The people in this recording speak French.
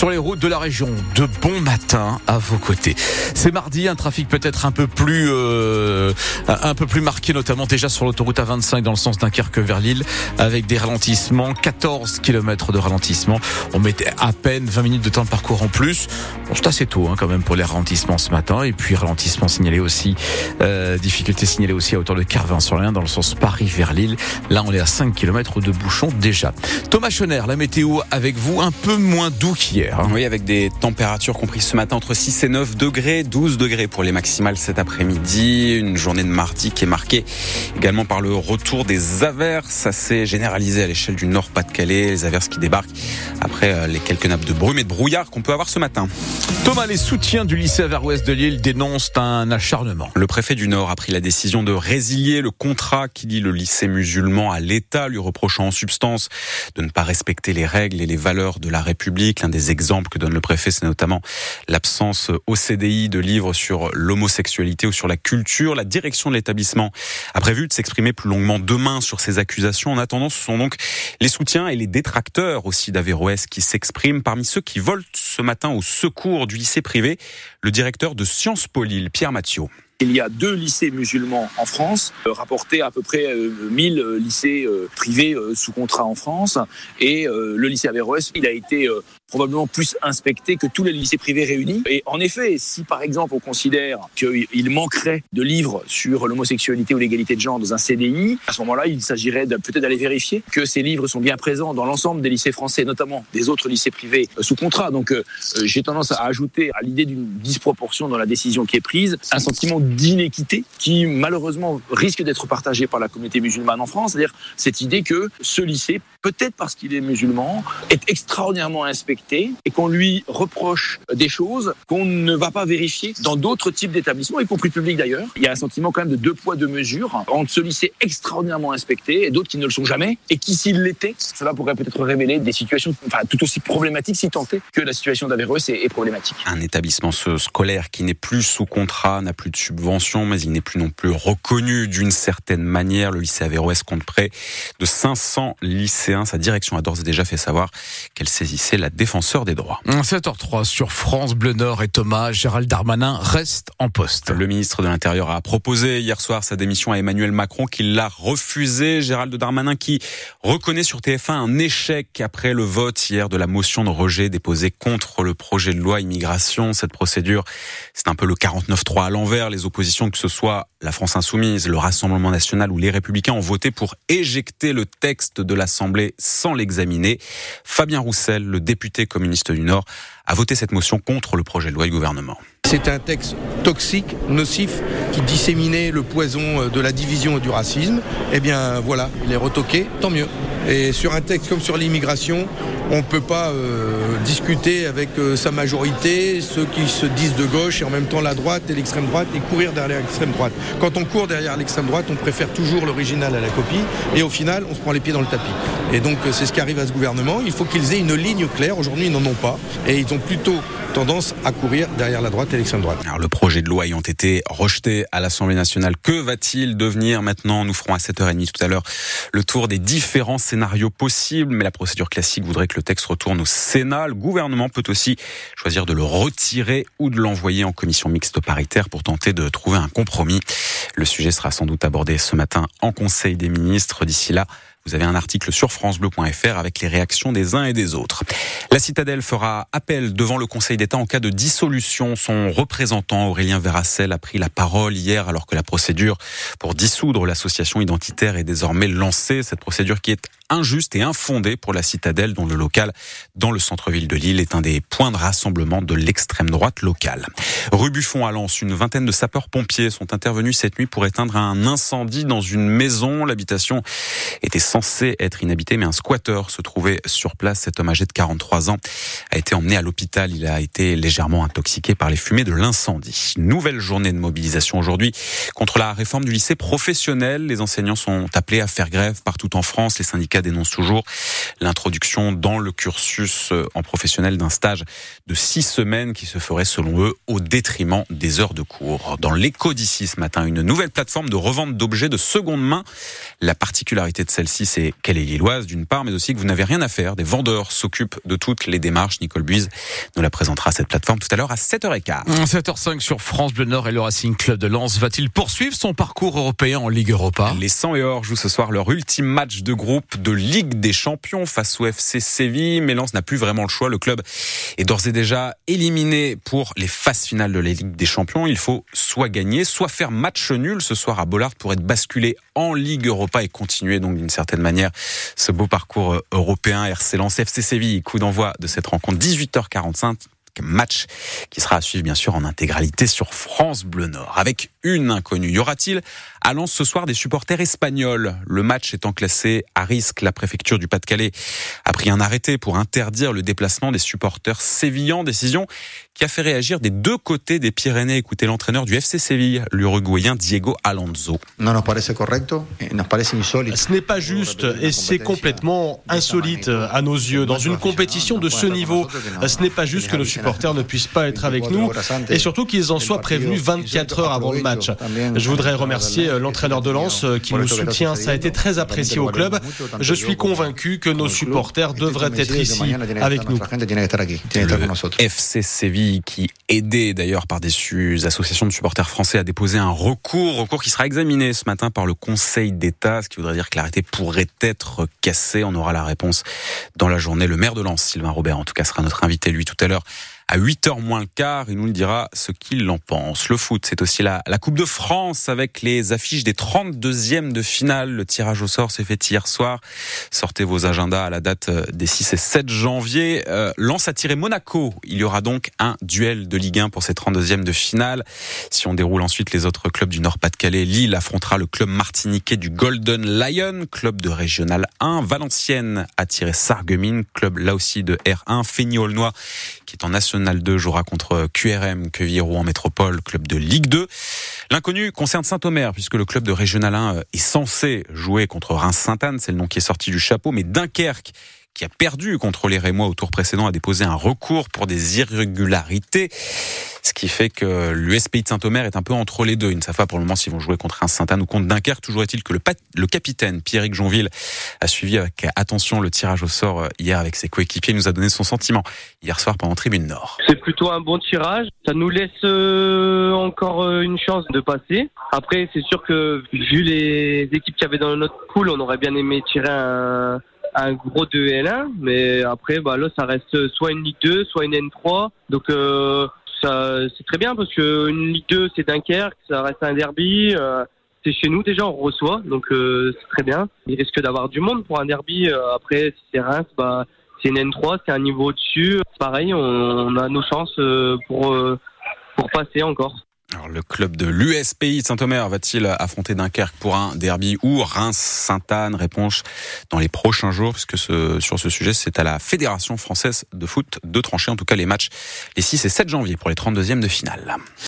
sur les routes de la région. De bon matin à vos côtés. C'est mardi, un trafic peut-être un peu plus euh, un peu plus marqué, notamment déjà sur l'autoroute A25 dans le sens Dunkerque vers Lille, avec des ralentissements, 14 km de ralentissement. On mettait à peine 20 minutes de temps de parcours en plus. Bon, c'est assez tôt hein, quand même pour les ralentissements ce matin. Et puis ralentissement signalé aussi, euh, difficulté signalée aussi à hauteur de Carvin sur l'Inde dans le sens Paris vers Lille. Là, on est à 5 km de bouchons déjà. Thomas Schoner, la météo avec vous, un peu moins doux qu'hier. Hein. Oui, avec des températures comprises ce matin entre 6 et 9 degrés, 12 degrés pour les maximales cet après-midi. Une journée de mardi qui est marquée également par le retour des averses assez généralisées à l'échelle du Nord-Pas-de-Calais. Les averses qui débarquent après euh, les quelques nappes de brume et de brouillard qu'on peut avoir ce matin. Thomas, les soutiens du lycée Aver-Ouest de Lille dénoncent un acharnement. Le préfet du Nord a pris la décision de résilier le contrat qui lie le lycée musulman à l'État, lui reprochant en substance de ne pas respecter les règles et les valeurs de la République. L'un des exemples que donne le préfet, c'est notamment l'absence au CDI de livres sur l'homosexualité ou sur la culture. La direction de l'établissement a prévu de s'exprimer plus longuement demain sur ces accusations. En attendant, ce sont donc les soutiens et les détracteurs aussi d'Averroès qui s'expriment. Parmi ceux qui volent ce matin au secours du lycée privé, le directeur de Sciences Po Lille, Pierre Mathieu. Il y a deux lycées musulmans en France, euh, rapportés à peu près 1000 euh, lycées euh, privés sous contrat en France. Et le lycée Averroès, il a été probablement plus inspecté que tous les lycées privés réunis. Et en effet, si par exemple on considère qu'il manquerait de livres sur l'homosexualité ou l'égalité de genre dans un CDI, à ce moment-là, il s'agirait peut-être d'aller vérifier que ces livres sont bien présents dans l'ensemble des lycées français, notamment des autres lycées privés euh, sous contrat. Donc euh, euh, j'ai tendance à ajouter à l'idée d'une disproportion dans la décision qui est prise un sentiment d'inéquité qui malheureusement risque d'être partagé par la communauté musulmane en France, c'est-à-dire cette idée que ce lycée, peut-être parce qu'il est musulman, est extraordinairement inspecté et qu'on lui reproche des choses qu'on ne va pas vérifier dans d'autres types d'établissements, y compris publics d'ailleurs. Il y a un sentiment quand même de deux poids, deux mesures entre ce lycée extraordinairement inspecté et d'autres qui ne le sont jamais et qui, s'il l'était, cela pourrait peut-être révéler des situations enfin, tout aussi problématiques si tant est que la situation d'Averroès est, est problématique. Un établissement scolaire qui n'est plus sous contrat, n'a plus de subvention, mais il n'est plus non plus reconnu d'une certaine manière. Le lycée Averroès compte près de 500 lycéens. Sa direction a d'ores et déjà fait savoir qu'elle saisissait la défense défenseur des droits. 7h03 sur France Bleu Nord et Thomas, Gérald Darmanin reste en poste. Le ministre de l'Intérieur a proposé hier soir sa démission à Emmanuel Macron qui l'a refusé. Gérald Darmanin qui reconnaît sur TF1 un échec après le vote hier de la motion de rejet déposée contre le projet de loi immigration. Cette procédure, c'est un peu le 49-3 à l'envers. Les oppositions, que ce soit la France Insoumise, le Rassemblement National ou les Républicains ont voté pour éjecter le texte de l'Assemblée sans l'examiner. Fabien Roussel, le député communiste du Nord, a voté cette motion contre le projet de loi du gouvernement. C'est un texte toxique, nocif, qui disséminait le poison euh, de la division et du racisme. Eh bien voilà, il est retoqué, tant mieux. Et sur un texte comme sur l'immigration, on ne peut pas euh, discuter avec euh, sa majorité, ceux qui se disent de gauche et en même temps la droite et l'extrême droite et courir derrière l'extrême droite. Quand on court derrière l'extrême droite, on préfère toujours l'original à la copie et au final, on se prend les pieds dans le tapis. Et donc c'est ce qui arrive à ce gouvernement. Il faut qu'ils aient une ligne claire. Aujourd'hui, ils n'en ont pas et ils ont plutôt tendance à courir derrière la droite et l'extrême droite. Alors le projet de loi ayant été rejeté à l'Assemblée nationale, que va-t-il devenir maintenant? Nous ferons à 7h30 tout à l'heure le tour des différents scénarios possibles, mais la procédure classique voudrait que le texte retourne au Sénat. Le gouvernement peut aussi choisir de le retirer ou de l'envoyer en commission mixte paritaire pour tenter de trouver un compromis. Le sujet sera sans doute abordé ce matin en Conseil des ministres. D'ici là, vous avez un article sur francebleu.fr avec les réactions des uns et des autres. La citadelle fera appel devant le Conseil d'État en cas de dissolution. Son représentant Aurélien Verracel a pris la parole hier alors que la procédure pour dissoudre l'association identitaire est désormais lancée. Cette procédure qui est injuste et infondée pour la citadelle dont le local dans le centre-ville de Lille est un des points de rassemblement de l'extrême droite locale. Rue Buffon à Lens, une vingtaine de sapeurs-pompiers sont intervenus cette nuit pour éteindre un incendie dans une maison. L'habitation était censée être inhabitée mais un squatter se trouvait sur place. Cet homme âgé de 43 ans a été emmené à l'hôpital. Il a été légèrement intoxiqué par les fumées de l'incendie. Nouvelle journée de mobilisation aujourd'hui contre la réforme du lycée professionnel. Les enseignants sont appelés à faire grève partout en France. Les syndicats syndicat dénonce toujours l'introduction dans le cursus euh, en professionnel d'un stage de six semaines qui se ferait selon eux au détriment des heures de cours. Dans l'écho d'ici ce matin, une nouvelle plateforme de revente d'objets de seconde main. La particularité de celle-ci, c'est qu'elle est lilloise d'une part, mais aussi que vous n'avez rien à faire. Des vendeurs s'occupent de toutes les démarches. Nicole Buise nous la présentera cette plateforme tout à l'heure à 7h15. 7h05 sur France Bleu Nord et le Racing Club de Lens va-t-il poursuivre son parcours européen en Ligue Europa? Les 100 et Or jouent ce soir leur ultime match de groupe de Ligue des Champions face au FC Séville. Mais Lens n'a plus vraiment le choix. Le club est d'ores et déjà éliminé pour les phases finales de la Ligue des Champions. Il faut soit gagner, soit faire match nul ce soir à Bollard pour être basculé en Ligue Europa et continuer donc d'une certaine manière ce beau parcours européen. RC Lens FC Séville, coup d'envoi de cette rencontre 18h45 match qui sera à suivre bien sûr en intégralité sur France Bleu Nord. Avec une inconnue, y aura-t-il à Lens ce soir des supporters espagnols? Le match étant classé à risque, la préfecture du Pas-de-Calais a pris un arrêté pour interdire le déplacement des supporters sévillans. Décision qui a fait réagir des deux côtés des Pyrénées. Écoutez l'entraîneur du FC Séville, l'Uruguayen Diego Alonso. Ce n'est pas juste et c'est complètement insolite à nos yeux. Dans une compétition de ce niveau, ce n'est pas juste que nos supporters ne puissent pas être avec nous et surtout qu'ils en soient prévenus 24 heures avant le match. Je voudrais remercier euh, l'entraîneur de Lens euh, qui nous soutient. Ça a été très apprécié au club. Je suis convaincu que nos supporters devraient être ici avec nous. Le FC Séville qui, aidé d'ailleurs par des associations de supporters français, a déposé un recours, recours qui sera examiné ce matin par le Conseil d'État, ce qui voudrait dire que l'arrêté pourrait être cassé. On aura la réponse dans la journée. Le maire de Lens, Sylvain Robert, en tout cas, sera notre invité lui tout à l'heure à 8h moins le quart. Il nous dira ce qu'il en pense. Le foot, c'est aussi la, Coupe de France avec les affiches des 32e de finale. Le tirage au sort s'est fait hier soir. Sortez vos agendas à la date euh, des 6 et 7 janvier. Euh, Lance à tirer Monaco. Il y aura donc un duel de Ligue 1 pour ces 32e de finale. Si on déroule ensuite les autres clubs du Nord-Pas-de-Calais, Lille affrontera le club martiniquais du Golden Lion, club de Régional 1. Valenciennes a tiré Sarreguemines, club là aussi de R1. Feigny-Aulnois qui est en National 2 jouera contre QRM, Quevilly en métropole, club de Ligue 2. L'inconnu concerne Saint-Omer, puisque le club de Régional 1 euh, est censé jouer contre Reims-Sainte-Anne, c'est le nom qui est sorti du chapeau, mais Dunkerque qui a perdu contre les Rémois au tour précédent, a déposé un recours pour des irrégularités. Ce qui fait que l'USPI de Saint-Omer est un peu entre les deux. Ils ne savent pas pour le moment s'ils vont jouer contre un Saint-Anne ou contre Dunkerque. Toujours est-il que le, le capitaine Pierrick Jonville a suivi avec attention le tirage au sort euh, hier avec ses coéquipiers. Il nous a donné son sentiment hier soir pendant Tribune Nord. C'est plutôt un bon tirage. Ça nous laisse euh, encore euh, une chance de passer. Après, c'est sûr que vu les équipes qu'il y avait dans notre pool, on aurait bien aimé tirer un gros 2 L1, mais après, bah, là, ça reste soit une Ligue 2, soit une N3. Donc, ça, c'est très bien parce que une Ligue 2, c'est Dunkerque, ça reste un derby. Euh, c'est chez nous déjà, on reçoit, donc euh, c'est très bien. Il risque d'avoir du monde pour un derby. Euh, après, si c'est Reims, bah, c'est une N3, c'est un niveau au-dessus. Pareil, on, on, a nos chances pour, pour passer encore. Le club de l'USPI de Saint-Omer va-t-il affronter Dunkerque pour un derby ou Reims-Sainte-Anne? Réponse dans les prochains jours, puisque sur ce sujet, c'est à la Fédération française de foot de trancher en tout cas les matchs les 6 et 7 janvier pour les 32e de finale.